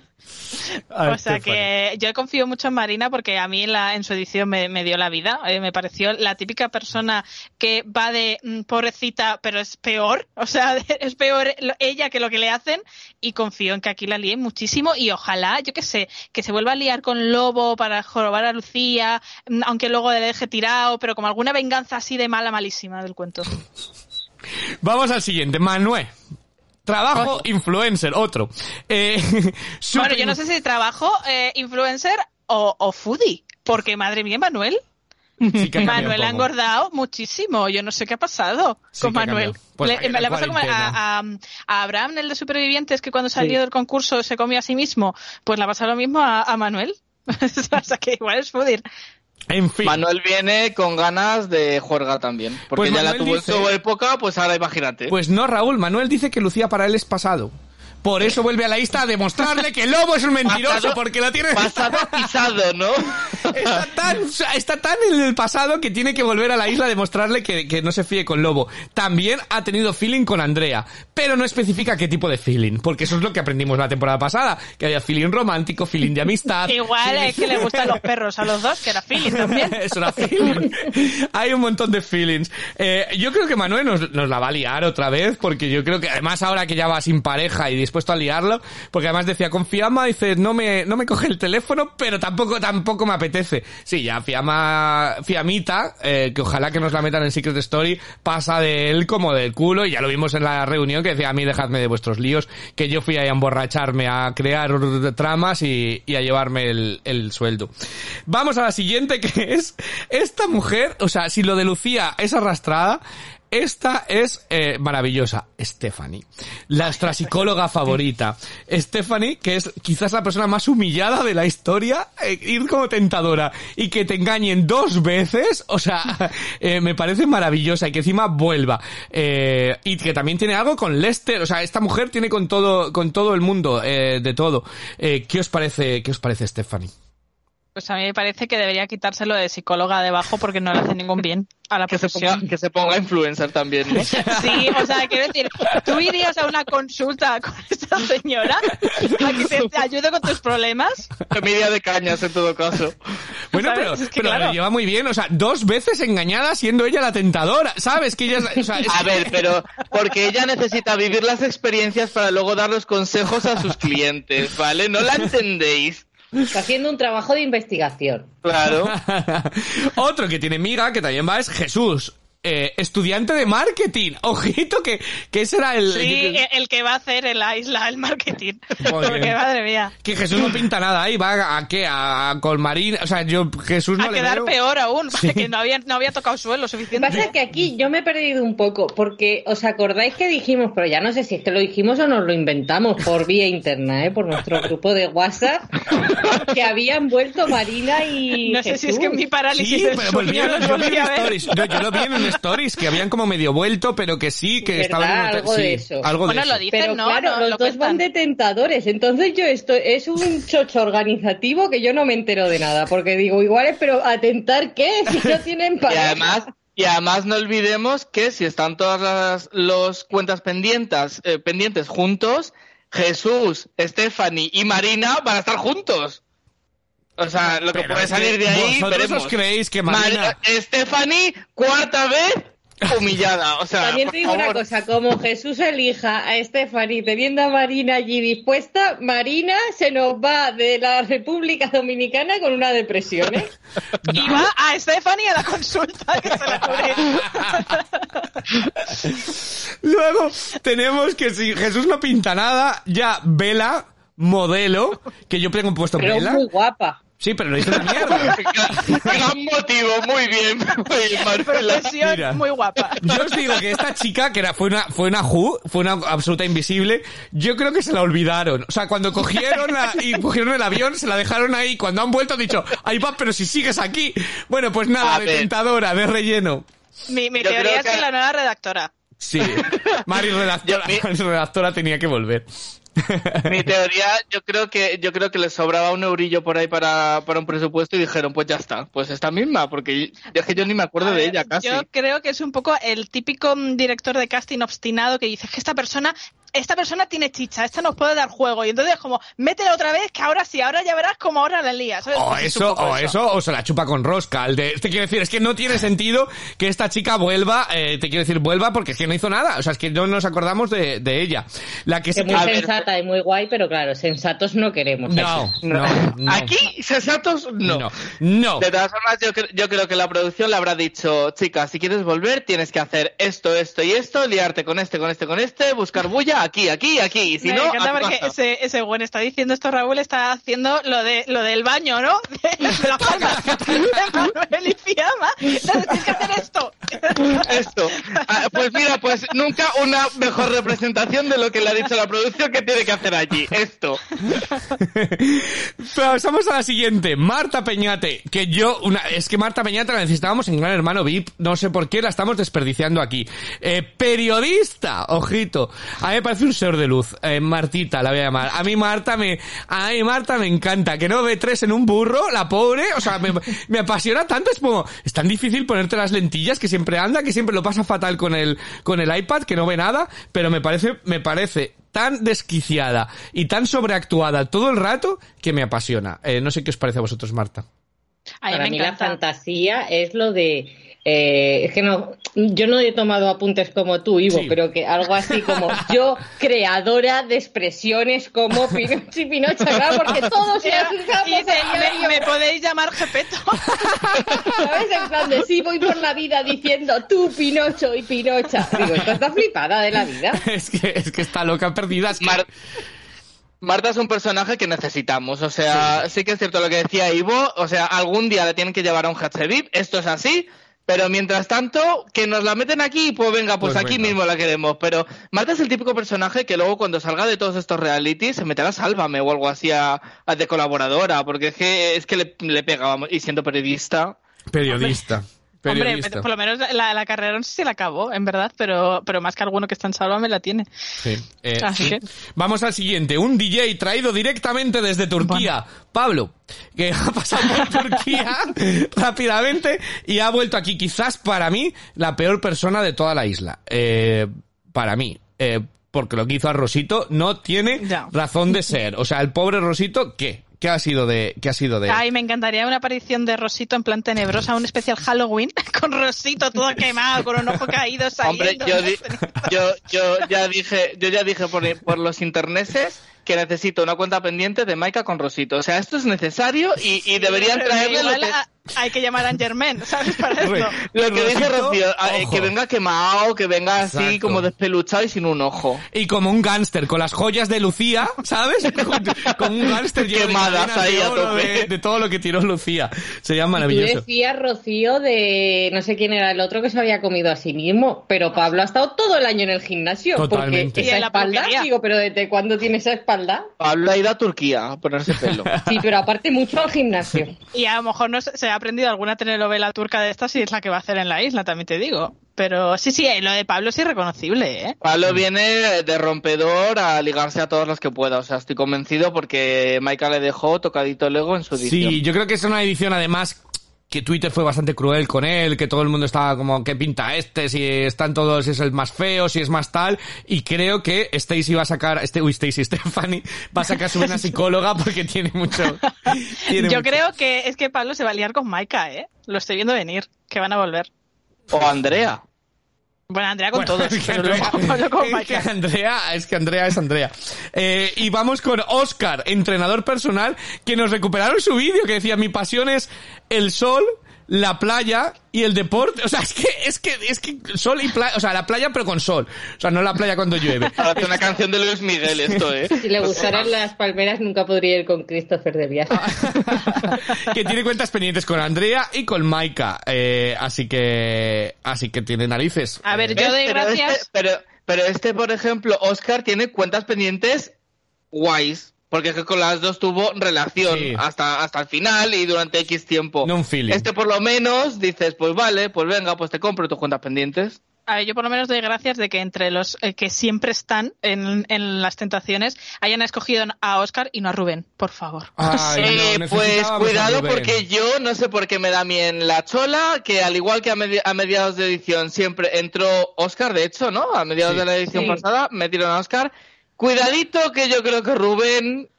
O sea que yo confío mucho en Marina porque a mí en, la, en su edición me, me dio la vida. Eh, me pareció la típica persona que va de mm, pobrecita, pero es peor. O sea, es peor ella que lo que le hacen. Y confío en que aquí la líen muchísimo. Y ojalá, yo qué sé, que se vuelva a liar con Lobo para jorobar a Lucía, mm, aunque luego le deje tirado, pero como alguna venganza así de mala, malísima del cuento. Vamos al siguiente, Manuel. Trabajo influencer, otro. Eh, Bueno, yo no sé si trabajo eh, influencer o, o foodie. Porque, madre mía, Manuel. Sí ha Manuel ha engordado muchísimo. Yo no sé qué ha pasado Sí con ha Manuel. Pues le, la- me la le pasa como a- a Abraham, el de Supervivientes, que cuando salió del concurso se comió a sí mismo. Pues le ha pasado lo mismo a, a Manuel. o sea, que igual es foodie. En fin. Manuel viene con ganas de juerga también. Porque Pues ya la tuvo dice- en su época, pues ahora imagínate. Pues no, Raúl. Manuel dice que Lucía para él es pasado. Por eso vuelve a la lista a demostrarle que el lobo es un mentiroso, Pasado- porque lo tiene... Pasado pisado, ¿no? Está tan, está tan en el pasado que tiene que volver a la isla a demostrarle que, que no se fíe con Lobo. También ha tenido feeling con Andrea, pero no especifica qué tipo de feeling, porque eso es lo que aprendimos la temporada pasada, que había feeling romántico, feeling de amistad. Igual es que le gustan los perros a los dos, que era Philly también. Es una feeling. Hay un montón de feelings. Eh, yo creo que Manuel nos, nos la va a liar otra vez, porque yo creo que además ahora que ya va sin pareja y dispuesto a liarlo, porque además decía con Fiamma, dice, no me, no me coge el teléfono, pero tampoco, tampoco me apetece. Sí, ya Fiamma, Fiamita, eh, que ojalá que nos la metan en Secret Story, pasa de él como del culo, y ya lo vimos en la reunión que decía, a mí dejadme de vuestros líos, que yo fui ahí a emborracharme, a crear tramas y, y a llevarme el, el sueldo. Vamos a la siguiente que es esta mujer, o sea, si lo de Lucía es arrastrada, esta es eh, maravillosa, Stephanie, nuestra psicóloga favorita. Stephanie, que es quizás la persona más humillada de la historia, eh, ir como tentadora y que te engañen dos veces, o sea, eh, me parece maravillosa y que encima vuelva. Y que también tiene algo con Lester, o sea, esta mujer tiene con todo, con todo el mundo, de todo. ¿Qué os parece, qué os parece Stephanie? Pues a mí me parece que debería quitárselo de psicóloga debajo porque no le hace ningún bien a la Que se, profesión. ponga, que se ponga influencer también, ¿no? Sí, o sea, quiero decir, tú irías a una consulta con esta señora a que te, te ayude con tus problemas. Media de cañas en todo caso. Bueno, ¿Sabes? pero, Es que pero claro. lo lleva muy bien, o sea, dos veces engañada siendo ella la tentadora, ¿sabes? Que ella es, o sea, es- A ver, pero porque ella necesita vivir las experiencias para luego dar los consejos a sus clientes, ¿vale? ¿No la entendéis? Está haciendo un trabajo de investigación. Claro. Otro que tiene miga, que también va, es Jesús. Eh, estudiante de marketing. Ojito que, que ese era el... Sí, el que va a hacer en la isla el marketing. Joder. Porque madre mía. Que Jesús no pinta nada ahí, va a qué, a, Colmarín, o sea, yo Jesús no a le quedar veo. peor aún, que no había, no había tocado suelo Lo que suficiente. pasa es que aquí yo me he perdido un poco, porque os acordáis que dijimos, pero ya no sé si es que lo dijimos o nos lo inventamos por vía interna, ¿eh? por nuestro grupo de WhatsApp, que habían vuelto Marina y. No sé si es Jesús. que mi parálisis Sí, del pero sueño volvieron, los yo vi volví en a ver. stories, no, yo lo vi en stories, que habían como medio vuelto, pero que sí, que estaban en hotel- Algo de sí, eso. algo de Bueno, eso. lo dicen, Pero ¿no? claro, No, los lo dos cuentan. van de tentadores, entonces yo esto es un chocho organizativo que yo no me entero de nada, porque digo, igual es, pero atentar qué si no tienen Y pareja. además, y además no olvidemos que si están todas las los cuentas pendientes, eh, pendientes juntos, Jesús, Stephanie y Marina van a estar juntos. O sea, lo que Pero puede salir de ahí, ¿vosotros veremos. os creéis que Mar- Marina- Stephanie, cuarta vez humillada. O sea, También te digo una cosa, como Jesús elija a Stephanie teniendo a Marina allí dispuesta, Marina se nos va de la República Dominicana con una depresión, ¿eh? Y va a Stephanie a la consulta que se la cubre. Luego tenemos que si Jesús no pinta nada, ya Vela, modelo, que yo tengo puesto Pero Vela. muy guapa. Sí, pero lo hizo una mierda. Gran motivo, muy bien, muy bien, Marcela. Mira. muy guapa. Yo os digo que esta chica, que era, fue una, fue una Who, fue una absoluta invisible, yo creo que se la olvidaron. O sea, cuando cogieron la- y cogieron el avión, se la dejaron ahí. Cuando han vuelto han dicho, ahí va, pero si sigues aquí. Bueno, pues nada, A de ver. tentadora, de relleno. Mi, mi Yo teoría creo es que que- la nueva redactora. Sí, Mari redactora, Yo- mi- redactora tenía que volver. Mi teoría, yo creo que yo creo que les sobraba un eurillo por ahí para, para un presupuesto y dijeron, pues ya está, pues esta misma, porque es que yo ni me acuerdo A de ella casi. Yo creo que es un poco el típico mm, director de casting obstinado que dice que esta persona, esta persona tiene chicha, esta nos puede dar juego. Y entonces como, métela otra vez, que ahora sí, ahora ya verás como ahora la lía. ¿sabes? O Pues es un eso, o eso, o se la chupa con rosca. El de, te quiero decir, es que no tiene sentido que esta chica vuelva, eh, te quiero decir, vuelva porque es que no hizo nada. O sea, es que no nos acordamos de, de ella. La que Que sí muy que... Sensata y muy guay, pero claro, sensatos no queremos. No, no, no. Aquí, sensatos, no. No, no. De todas formas, yo, yo creo que la producción le habrá dicho, chica, si quieres volver, tienes que hacer esto, esto y esto, liarte con este, con este, con este, buscar bulla aquí, aquí, aquí, y si Me no, encanta porque ese, ese buen está diciendo esto, Raúl está haciendo lo de lo del baño, ¿no? De, de la palma de Manuel y Fiamma. Tienes que hacer esto. Esto. Ah, Pues mira, pues nunca una mejor representación de lo que le ha dicho la producción que tiene que hacer allí. Esto. Pasamos a la siguiente. Marta Peñate. Que yo, una, es que Marta Peñate la necesitábamos en Gran Hermano VIP. No sé por qué la estamos desperdiciando aquí. Eh, periodista. Ojito. A mí me parece un ser de luz. Eh, Martita la voy a llamar. A mí Marta me, a mí Marta me encanta. Que no ve tres en un burro, la pobre. O sea, me, me apasiona tanto. Es como, es tan difícil ponerte las lentillas que siempre anda, que siempre lo pasa fatal con el, con el iPad, que no ve nada. Pero me parece, me parece tan desquiciada y tan sobreactuada todo el rato que me apasiona. Eh, no sé qué os parece a vosotros, Marta. A mí Para me mí la fantasía es lo de... eh, es que no, yo no he tomado apuntes como tú, Ivo, Sí. pero que algo así como yo, creadora de expresiones como Pinocho y Pinocha, claro, porque todos usamos dice, me, me podéis llamar Gepeto. ¿Sabes? En plan de sí, voy por la vida diciendo tú, Pinocho y Pinocha. Digo, esta está flipada de la vida. es que, es que está loca perdida. es que- Mar- Marta es un personaje que necesitamos. O sea, sí. que es cierto lo que decía Ivo. O sea, algún día le tienen que llevar a un VIP. Esto es así. Pero mientras tanto, que nos la meten aquí, pues venga, pues, Pues aquí venga. mismo la queremos. Pero Marta es el típico personaje que luego cuando salga de todos estos realities se meterá a Sálvame o algo así a, a de colaboradora, porque es que, es que le, le pega, vamos, y siendo periodista. Periodista. Hombre, Periodista. por lo menos la, la carrera no sé si la acabó, en verdad, pero, pero más que alguno que está en Salva me la tiene. Sí. Eh, Así sí. que- Vamos al siguiente. Un DJ traído directamente desde Turquía. Pablo, que ha pasado por Turquía rápidamente y ha vuelto aquí. Quizás para mí la peor persona de toda la isla. Eh, para mí. Eh, porque lo que hizo a Rosito no tiene razón de ser. O sea, el pobre Rosito, ¿qué? ¿Qué ha sido de, qué ha sido de? Ay, me encantaría una aparición de Rosito en plan tenebrosa, un especial Halloween, con Rosito todo quemado, con un ojo caído saliendo. Hombre, yo, di- yo, yo ya dije, yo ya dije por, por los interneses que necesito una cuenta pendiente de Maika con Rosito. O sea, esto es necesario y, y deberían traerle lo que, a- hay que llamar a Germain, ¿sabes? Para esto. lo que dice Rocío, a- eh, que venga quemado, que venga así Exacto. como despeluchado y sin un ojo. Y como un gángster, con las joyas de Lucía, ¿sabes? Como un gángster de Quemadas ahí de a tope. de, de todo lo que tiró Lucía. Sería Tú maravilloso. decías, Rocío, de no sé quién era el otro que se había comido a sí mismo, pero Pablo ha estado todo el año en el gimnasio. Totalmente. Porque Y esa espalda, digo, pero ¿desde cuándo tiene esa espalda? Pablo ha ido a Turquía a ponerse pelo. Sí, pero aparte mucho al gimnasio. Y a lo mejor no se se ha aprendido alguna telenovela turca de estas y es la que va a hacer en la isla, también te digo. Pero sí, sí, lo de Pablo es irreconocible, ¿eh? Pablo viene de rompedor a ligarse a todos los que pueda. O sea, estoy convencido porque Maika le dejó tocadito el ego en su edición. Sí, yo creo que es una edición además que Twitter fue bastante cruel con él, que todo el mundo estaba como, ¿qué pinta este? Si están todos, si es el más feo, si es más tal. Y creo que Stacy va a sacar, este, uy, Stacy, Stephanie, va a sacar su una psicóloga porque tiene mucho. tiene Yo mucho. creo que es que Pablo se va a liar con Maika, ¿eh? Lo estoy viendo venir, que van a volver. O Andrea. Bueno, Andrea con Bueno, todos, es que pero luego Andrea- es que. Andrea, es que Andrea es Andrea. Eh, y vamos con Oscar, entrenador personal, que nos recuperaron su vídeo que decía mi pasión es el sol, la playa y el deporte. O sea, es que, es que, es que sol y playa, o sea, la playa pero con sol. O sea, no la playa cuando llueve. Una canción de Luis Miguel esto, ¿eh? Si le gustaran las palmeras, nunca podría ir con Christopher de viaje. que tiene cuentas pendientes con Andrea y con Maika. Eh, así que, así que tiene narices. A ver, yo doy pero gracias. Este, pero, pero este, por ejemplo, Oscar tiene cuentas pendientes guays. Porque es que con las dos tuvo relación Sí. hasta, hasta el final y durante X tiempo. No un feeling. Este por lo menos dices, pues vale, pues venga, pues te compro tus cuentas pendientes. A ver, yo por lo menos doy gracias de que entre los eh, que siempre están en, en las tentaciones hayan escogido a Oscar y no a Rubén, por favor. Ay, no, Eh, pues cuidado porque yo no sé por qué me da bien la chola, que al igual que a, medi- a mediados de edición siempre entró Oscar, de hecho, ¿no? A mediados Sí. de la edición Sí. pasada metieron a Oscar. Cuidadito que yo creo que Rubén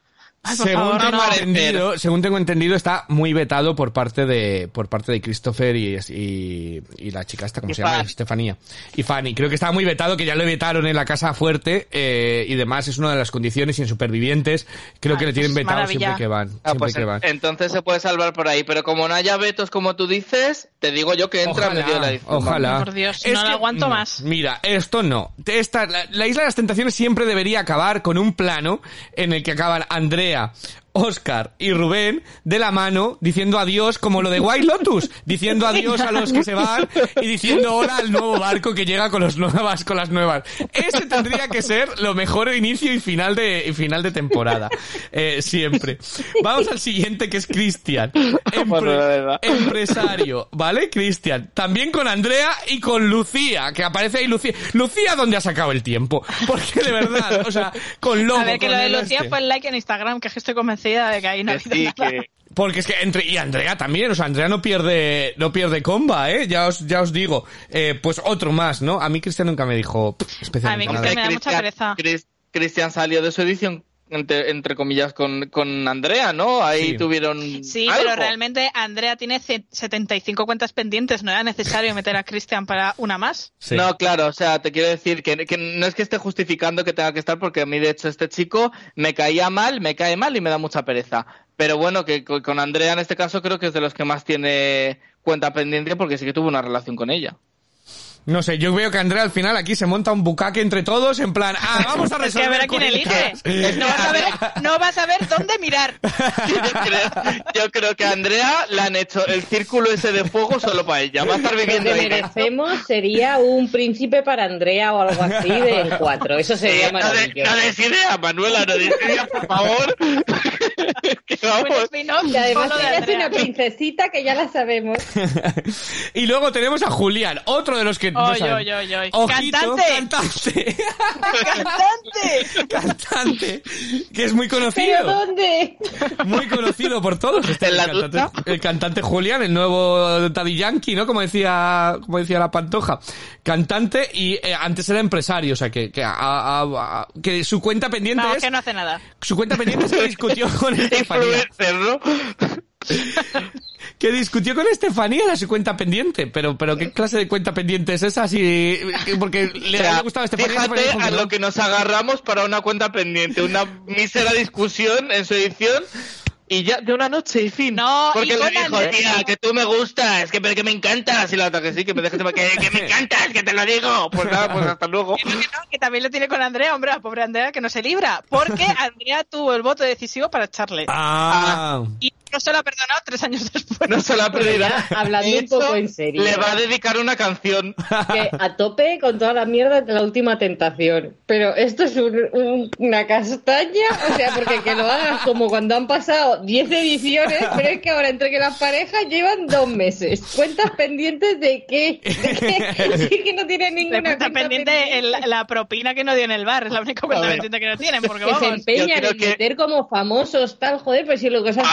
Ay, por según favor, tengo no. entendido, según tengo entendido, está muy vetado por parte de por parte de Christopher y, y, y la chica esta, ¿cómo Y se llama? Fan. Estefanía. Y Fanny. Creo que estaba muy vetado, que ya lo vetaron en la casa fuerte eh, y demás es una de las condiciones y en Supervivientes creo Ay, que le tienen vetado maravilla. siempre que van. Ah, siempre pues que van. entonces se puede salvar por ahí, pero como no haya vetos como tú dices, te digo yo que entra Ojalá, medio de la edición. ojalá. Por Dios, no lo aguanto más. Mira, esto no. Esta, la, la Isla de las Tentaciones siempre debería acabar con un plano en el que acaban Andrea, yeah. Oscar y Rubén de la mano diciendo adiós como lo de White Lotus, diciendo adiós a los que se van y diciendo hola al nuevo barco que llega con los nuevas con las nuevas. Ese tendría que ser lo mejor de inicio y final de y final de temporada. Eh, siempre. Vamos al siguiente que es Cristian. Empre- empresario, ¿vale? Cristian. También con Andrea y con Lucía, que aparece ahí Lucía. Lucía, ¿dónde ha sacado el tiempo? Porque de verdad, o sea, con Lobo, A ver, que lo de Lucía este. fue el like en Instagram, que es que estoy convencida de que ahí no ha Que habido sí, nada. que... Porque es que entre y Andrea también, o sea, Andrea no pierde no pierde comba, eh, ya os ya os digo. Eh, pues otro más, ¿no? A mí Cristian nunca me dijo pff, A mí especialmente. Cristian me da mucha pereza. Cris- Cristian salió de su edición, entre, entre comillas, con, con Andrea, ¿no? Ahí Sí. tuvieron. Sí, algo. pero realmente Andrea tiene ce- 75 cuentas pendientes, no era necesario meter a Cristian para una más. Sí. No, claro, o sea, te quiero decir que, que no es que esté justificando que tenga que estar, porque a mí, de hecho, este chico me caía mal, me cae mal y me da mucha pereza. Pero bueno, que co- con Andrea en este caso creo que es de los que más tiene cuenta pendiente porque sí que tuvo una relación con ella. No sé, yo veo que Andrea al final aquí se monta un bucaque entre todos en plan, ah, vamos a Es que resolver a ver a quién cuentas. elige. No vas a ver, no vas a ver dónde mirar. Yo creo, yo creo que a Andrea le han hecho el círculo ese de fuego solo para ella. Va a estar Lo viviendo que ahí. merecemos sería un príncipe para Andrea o algo así de en cuatro. Eso sería no, de- maravilloso. no des idea, Manuela, no des idea, por favor. que vamos. además ella es una princesita que ya la sabemos. y luego tenemos a Julián, otro de los que no Oy, saben. oy, oy, oy. Ojito, ¡Cantante! cantante. ¡Cantante! cantante, que es muy ¿Pero conocido. dónde? Muy conocido por todos. Este, ¿En el, la cantante, ducha? el cantante Julián, el nuevo Daddy Yankee, ¿no? Como decía, como decía la Pantoja. Cantante y eh, antes era empresario, o sea que, que, a- a- a- que su cuenta pendiente Vamos, es, que no hace nada. su cuenta pendiente es que discutió con Estefanía. ¿no? Que discutió con Estefanía era su cuenta pendiente. Pero, pero ¿qué clase de cuenta pendiente es esa? Si, porque le, O sea, le gustaba a Estefanía. fíjate Estefanía a lo que nos agarramos para una cuenta pendiente, una mísera discusión en su edición y ya de una noche y fin. No, porque le con dijo, Andrea- tía, que tú me gustas, que, que me encantas, y la otra que sí, que me dejes, que, que me encantas, que te lo digo. Pues nada, pues hasta luego. Que no, que no, que también lo tiene con Andrea, hombre, la pobre Andrea que no se libra, porque Andrea tuvo el voto decisivo para echarle. Ah. Y no se lo ha perdonado tres años después. No se la ya, hablando un poco en serio. Le va a dedicar una canción. Que a tope con toda la mierda de la última tentación. Pero esto es un- un- una castaña, o sea, porque que lo hagas como cuando han pasado 10 ediciones, pero es que ahora entre que las parejas llevan dos meses. ¿Cuentas pendientes de qué? ¿De qué? Sí que no tienen ninguna cuenta cuenta pendiente el- la propina que no dio en el bar, es la única cuenta pendiente que no tienen, porque que se vamos. empeñan yo creo en que- meter como famosos, tal, joder, pero si lo que os has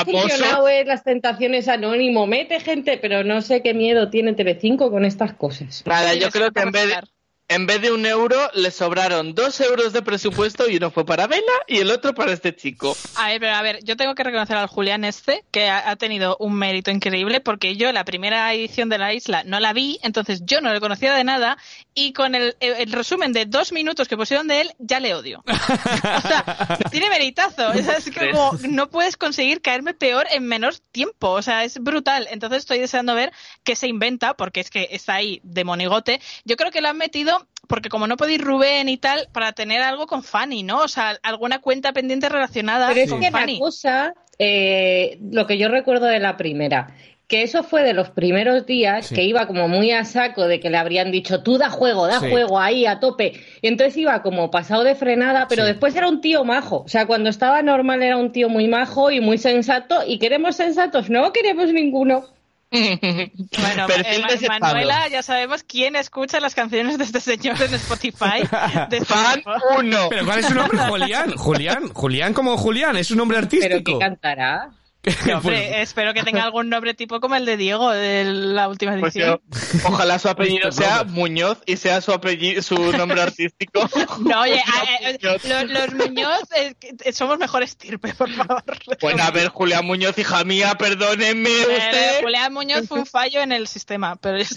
Es las tentaciones anónimo, mete gente, pero no sé qué miedo tiene Telecinco con estas cosas. Nada, Sí, yo creo que en vez, de. En vez de un euro le sobraron dos euros de presupuesto y uno fue para Vela y el otro para este chico. A ver, pero a ver, yo tengo que reconocer al Julián este, que ha, ha tenido un mérito increíble, porque yo la primera edición de la isla no la vi, entonces yo no le conocía de nada, y con el, el- el resumen de dos minutos que pusieron de él, ya le odio. o sea, tiene meritazo. O sea, es que como no puedes conseguir caerme peor en menor tiempo. O sea, es brutal. Entonces estoy deseando ver qué se inventa, porque es que está ahí de monigote. Yo creo que lo han metido porque como no ir Rubén y tal, para tener algo con Fanny, ¿no? O sea, alguna cuenta pendiente relacionada Pero es con que Fanny. la cosa, eh, lo que yo recuerdo de la primera, que eso fue de los primeros días Sí. que iba como muy a saco de que le habrían dicho tú da juego, da Sí. juego ahí a tope. Y entonces iba como pasado de frenada, pero Sí. después era un tío majo. O sea, cuando estaba normal era un tío muy majo y muy sensato. ¿Y queremos sensatos? No queremos ninguno. Bueno, Perfil eh, Ma-. Manuela, ya sabemos quién escucha las canciones de este señor en Spotify. De este Fan tipo. 1. Pero ¿cuál es su nombre? Julián. Julián. Julián como Julián. Es un nombre Pero artístico. que cantará. Hombre, Pues- espero que tenga algún nombre tipo como el de Diego de la última Pues edición. yo- ojalá su apellido Mr. sea. Muñoz y sea su apellido, su nombre artístico. No, oye, a- eh, Muñoz. los, los Muñoz eh, somos mejor estirpe, por favor. Bueno, a ver, Julián Muñoz, hija mía, perdónenme Eh, usted. Julián Muñoz fue un fallo en el sistema, pero. Es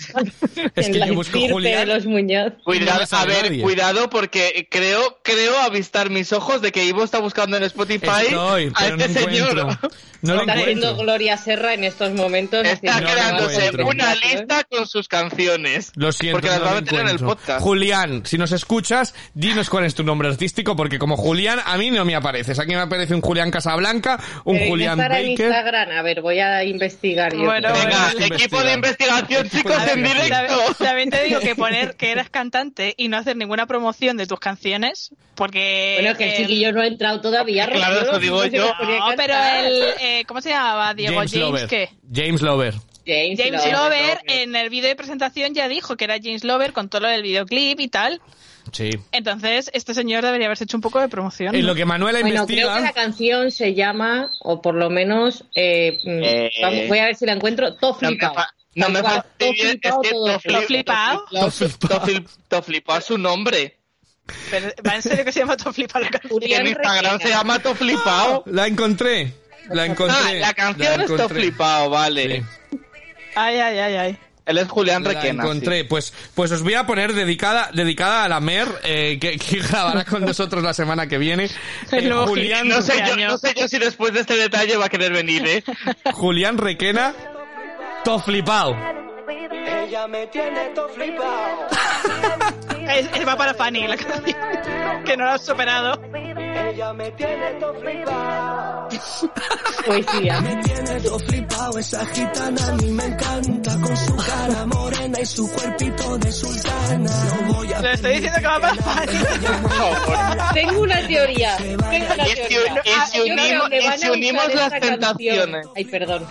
en que la yo busco Julián. de los Muñoz. Cuidado, No a ver, nadie. cuidado porque creo, creo avistar mis ojos de que Ivo está buscando en Spotify Estoy, a pero no este señor. encuentro. No lo está haciendo. Gloria Serra en estos momentos. Está haciendo creándose una lista con sus canciones. Lo siento, Porque las no va a lo meter en el encuentro. podcast. Julián, si nos escuchas, dinos cuál es tu nombre artístico, porque como Julián a mí no me apareces. Aquí me aparece un Julián Casablanca, un Eh, Julián estará en Baker. Instagram. A ver, voy a investigar yo. Bueno, Venga, bueno, equipo de investigación, chicos, en directo. También, te digo que poner que eres cantante y no hacer ninguna promoción de tus canciones, porque... Bueno, que el el- chiquillo no ha entrado todavía. Claro, eso digo no yo. No, pero el... eh, ¿Cómo se llamaba? Diego James, James, Lover. ¿qué? James Lover. James, James Lover. Lover en el vídeo de presentación ya dijo que era James Lover con todo lo del videoclip y tal. Sí. Entonces, este señor debería haberse hecho un poco de promoción. En ¿no? lo que Manuela Bueno, creo investiga... que la canción se llama, o por lo menos, eh, mm, Eh, vamos, voy a ver si la encuentro, No me, Toflipao. fa- no me fastidies, es Toflipao, que todo. Tofli- ¿Toflipao? Toflipao- Toflip- Toflipao es su nombre. Pero, ¿Va en serio que se llama Toflipa la canción? En Instagram se llama Toflipao. La encontré. La encontré. Ah, la canción es encontré. Toflipao, vale. Sí. Ay, ay, ay, ay. Él es Julián La Requena. encontré. Pues, pues os voy a poner dedicada, dedicada a la Mer, eh, que, que grabará con nosotros la semana que viene. Eh, Julián, sí. No sé, yo, no sé yo si después de este detalle va a querer venir, ¿eh? Julián Requena, Toflipao. Ella me tiene todo flipado. Es, es- va para Fanny la canción. Que no lo has superado. Ella me tiene todo flipado. Poesía. Me tiene todo flipado. Esa gitana a mí me encanta. Con su cara morena y su cuerpito de sultana. No voy a Le estoy diciendo que va para Fanny. Tengo una teoría. Tengo una Y si- teoría. y si Ah, unimos- y si unimos las tentaciones. Ay, perdón.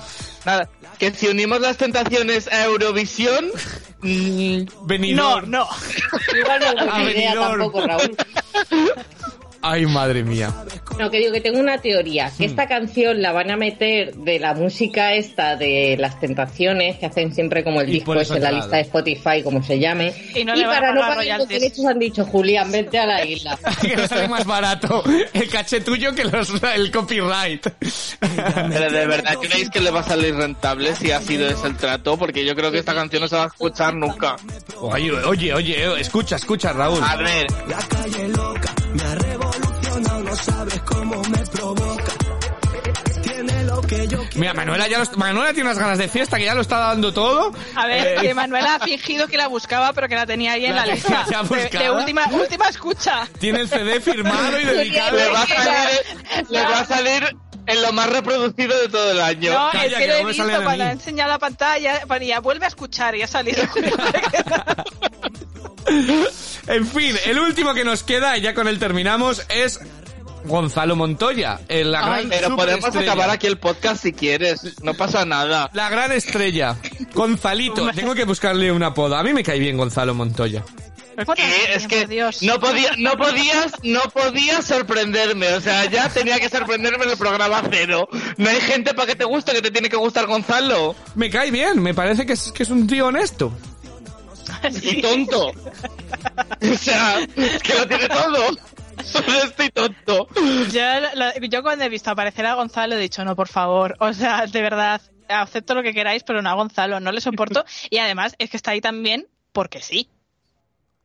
Nada, que si unimos las tentaciones a Eurovisión, mm, No, Benidorm. no. Igual no es A buena idea Benidorm. tampoco, Raúl. Ay, madre mía. No, que digo que tengo una teoría, Hmm. que esta canción la van a meter de la música esta de las tentaciones, que hacen siempre como el Y disco eso en la lista de Spotify, como se llame. Y no le van a para no pagar los derechos han dicho, Julián, vente a la isla. que nos sale más barato el caché tuyo que los, el copyright. pero de verdad creéis que le va a salir rentable si ha sido ese el trato, porque yo creo que esta canción no se va a escuchar nunca. Oye, oye, oye, escucha, escucha, Raúl. A ver, la calle loca. Me ha no sabes cómo me provoca. Tiene lo que yo quiero. Mira, Manuela ya lo- Manuela tiene unas ganas de fiesta que ya lo está dando todo. A ver, Eh, que Manuela ha fingido que la buscaba, pero que la tenía ahí en La la, lista. tenía De, buscada. de última, última escucha. Tiene el CD firmado y dedicado. le va a salir, le va a salir en lo más reproducido de todo el año. No, Calla, es que que lo no he me visto salen a cuando mí. ha enseñado la pantalla, ponía vuelve a escuchar y ha salido. En fin, el último que nos queda, y ya con él terminamos, es Gonzalo Montoya. La gran Pero podemos acabar aquí el podcast si quieres, no pasa nada. La gran estrella. Gonzalito. Tengo que buscarle un apodo. A mí me cae bien Gonzalo Montoya. ¿Qué? Es que Dios. no podía, no podías, no podías sorprenderme, o sea, ya tenía que sorprenderme en el programa cero. No hay gente para que te guste, que te tiene que gustar Gonzalo. Me cae bien, me parece que es, que es un tío honesto. Y tonto. O sea, es que lo tiene todo. Solo estoy tonto. Yo, lo- yo cuando he visto aparecer a Gonzalo he dicho, no, por favor. O sea, de verdad, acepto lo que queráis, pero no a Gonzalo, no le soporto. Y además es que está ahí también porque sí.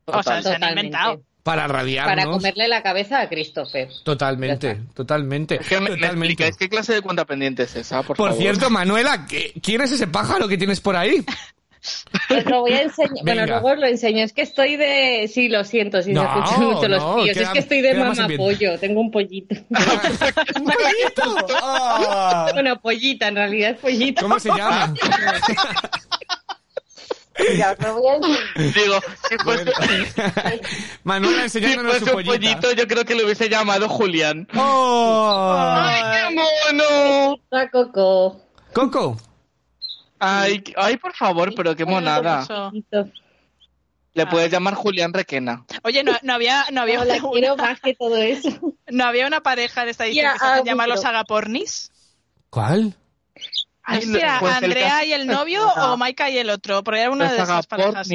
O sea, se han inventado. Para radiarnos. Para comerle la cabeza a Christopher. Totalmente, totalmente. Es que me, totalmente. qué clase de cuenta pendiente es esa, por, Por favor? cierto, Manuela, ¿qué- ¿quién es ese pájaro que tienes por ahí? Os lo voy a enseñar. Bueno, luego os lo enseño. Es que estoy de. Sí, lo siento si No, se escuchan mucho los no, tíos. queda- es que estoy de mamá pollo. Tengo un pollito. ¡Un pollito! Ah. bueno, pollita, en realidad es pollito. ¿Cómo se llama? Ya, os lo voy a enseñar. Digo, si fuese, Manuela si enseñándonos su un pollita. pollito, yo creo que lo hubiese llamado Julián. ¡Oh! ¡Ay, qué mono! La Coco. Coco. Ay, ay, por favor, pero qué monada. Le puedes llamar Julián Requena. Oye, no, no había, no había No, la quiero una, más que todo eso. no había una pareja de esta edición que se hacen ah, llamar los agapornis. ¿Cuál? No era pues el Andrea caso- y el novio o Maika y el otro, pero era una Los de esas parejas.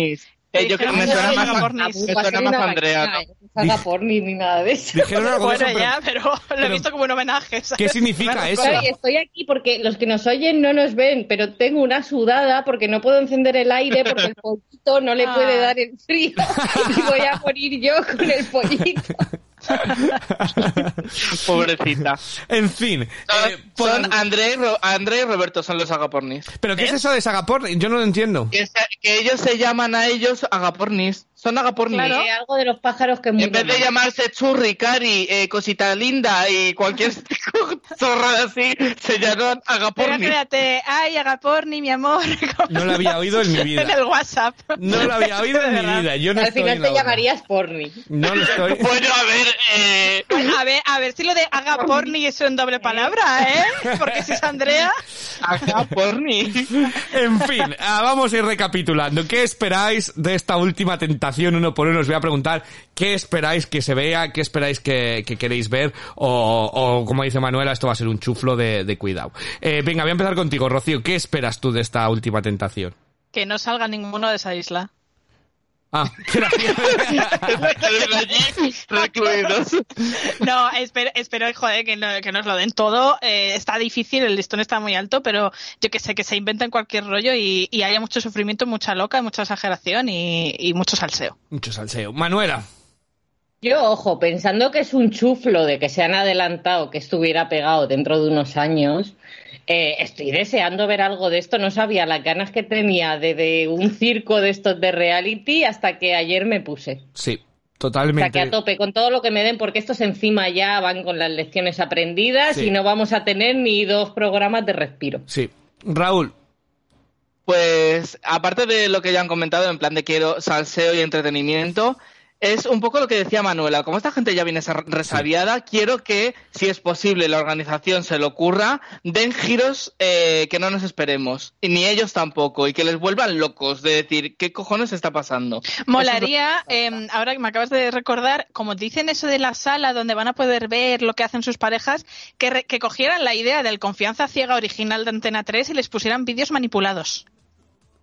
Eh, yo creo que me Dijeron suena más, agapornis. me suena más a Andrea. ¿no? No haga porni ni nada de eso. Dijeron algo Bueno, eso, pero ya, pero lo pero- he visto como un homenaje. ¿sabes? ¿qué significa eso? Claro, estoy aquí porque los que nos oyen no nos ven, pero tengo una sudada porque no puedo encender el aire porque el pollito no le puede Ah. dar el frío y voy a morir yo con el pollito. Pobrecita. En fin. Son, eh, por- son André, y Ro- André y Roberto, son los agapornis. ¿Pero qué es eso de Sagaporn? Yo no lo entiendo. Que, se- que ellos se llaman a ellos agapornis. Son agapornis. Claro. Eh, algo de los pájaros que En vez de llamarse churri, cari, eh, cosita linda y cualquier zorrada así, se llaman Pero agapornis. fíjate, ay, Agaporni, mi amor. No lo había oído en mi vida. En el WhatsApp. No lo había oído en mi vida. Yo no Al estoy final te llamarías porni. No lo estoy. Bueno, a ver, eh, A ver, a ver si lo de Agaporni es en doble palabra, ¿eh? Porque si es Andrea. agapornis. En fin, ah, vamos a ir recapitulando. ¿Qué esperáis de esta última uno por uno? Os voy a preguntar qué esperáis que se vea, qué esperáis que, que queréis ver o, como dice Manuela, esto va a ser un chuflo de, de cuidado. Eh, venga, voy a empezar contigo, Rocío. ¿Qué esperas tú de esta última tentación? Que no salga ninguno de esa isla. Ah. No, espero, espero joder, que, no- que nos lo den todo. Eh, está difícil, el listón está muy alto, pero yo que sé, que se inventen cualquier rollo y, y haya mucho sufrimiento, mucha loca, mucha exageración y, y mucho salseo. Mucho salseo. Manuela. Yo, ojo, pensando que es un chuflo de que se han adelantado que estuviera pegado dentro de unos años, eh, estoy deseando ver algo de esto. No sabía las ganas que tenía de, de un circo de estos de reality hasta que ayer me puse. Sí, O sea, que totalmente. a tope con todo lo que me den, porque estos encima ya van con las lecciones aprendidas Sí. y no vamos a tener ni dos programas de respiro. Sí. Raúl. Pues, aparte de lo que ya han comentado, en plan de quiero salseo y entretenimiento, es un poco lo que decía Manuela. Como esta gente ya viene sa- resabiada, quiero que, si es posible, la organización se le ocurra, den giros eh, que no nos esperemos. Y ni ellos tampoco. Y que les vuelvan locos de decir, ¿qué cojones está pasando? Molaría, eh, ahora que me acabas de recordar, como dicen eso de la sala donde van a poder ver lo que hacen sus parejas, que, re- que cogieran la idea del confianza ciega original de Antena 3 y les pusieran vídeos manipulados.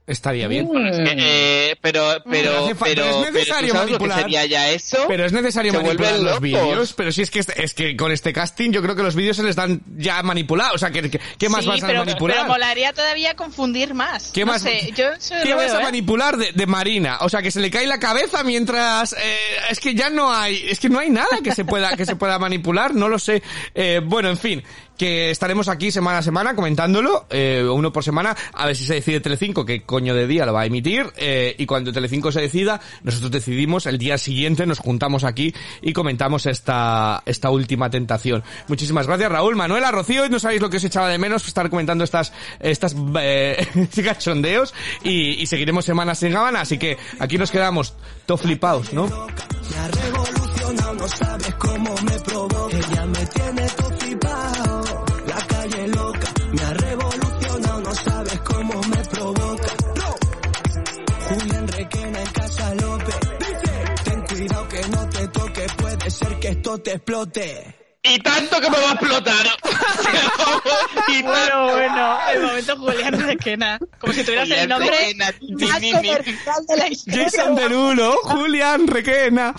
Estaría bien. Mm. Eh, pero, pero, pero, pero es pero, necesario ¿tú sabes lo que manipular. sería ya eso? Pero es necesario Se manipular los vídeos. Pero si es que es que con este casting yo creo que los vídeos se les dan ya manipulados. O sea, ¿qué, qué, qué más sí, vas a pero, manipular? pero molaría todavía confundir más. ¿Qué no más, sé, yo ¿qué vas veo, a ¿eh? manipular de, de Marina? O sea, que se le cae la cabeza mientras... eh, es que ya no hay... Es que no hay nada que se pueda, que se pueda manipular, no lo sé. Eh, bueno, en fin, que estaremos aquí semana a semana comentándolo, eh, uno por semana, a ver si se decide Telecinco qué coño de día lo va a emitir, eh, y cuando Telecinco se decida, nosotros decidimos, el día siguiente nos juntamos aquí y comentamos esta, esta última tentación. Muchísimas gracias Raúl, Manuela, Rocío, y no sabéis lo que os echaba de menos estar comentando estas, estas, eh, cachondeos, y, y seguiremos semanas en Habana, así que aquí nos quedamos, to flipaos, ¿no? Sabes cómo me que esto te explote. Y tanto que me va a explotar. y Bueno, bueno, el momento Julián Requena. Como si tuvieras el Julián nombre Requena, más comercial de la historia. Jason Derulo, Julián Requena.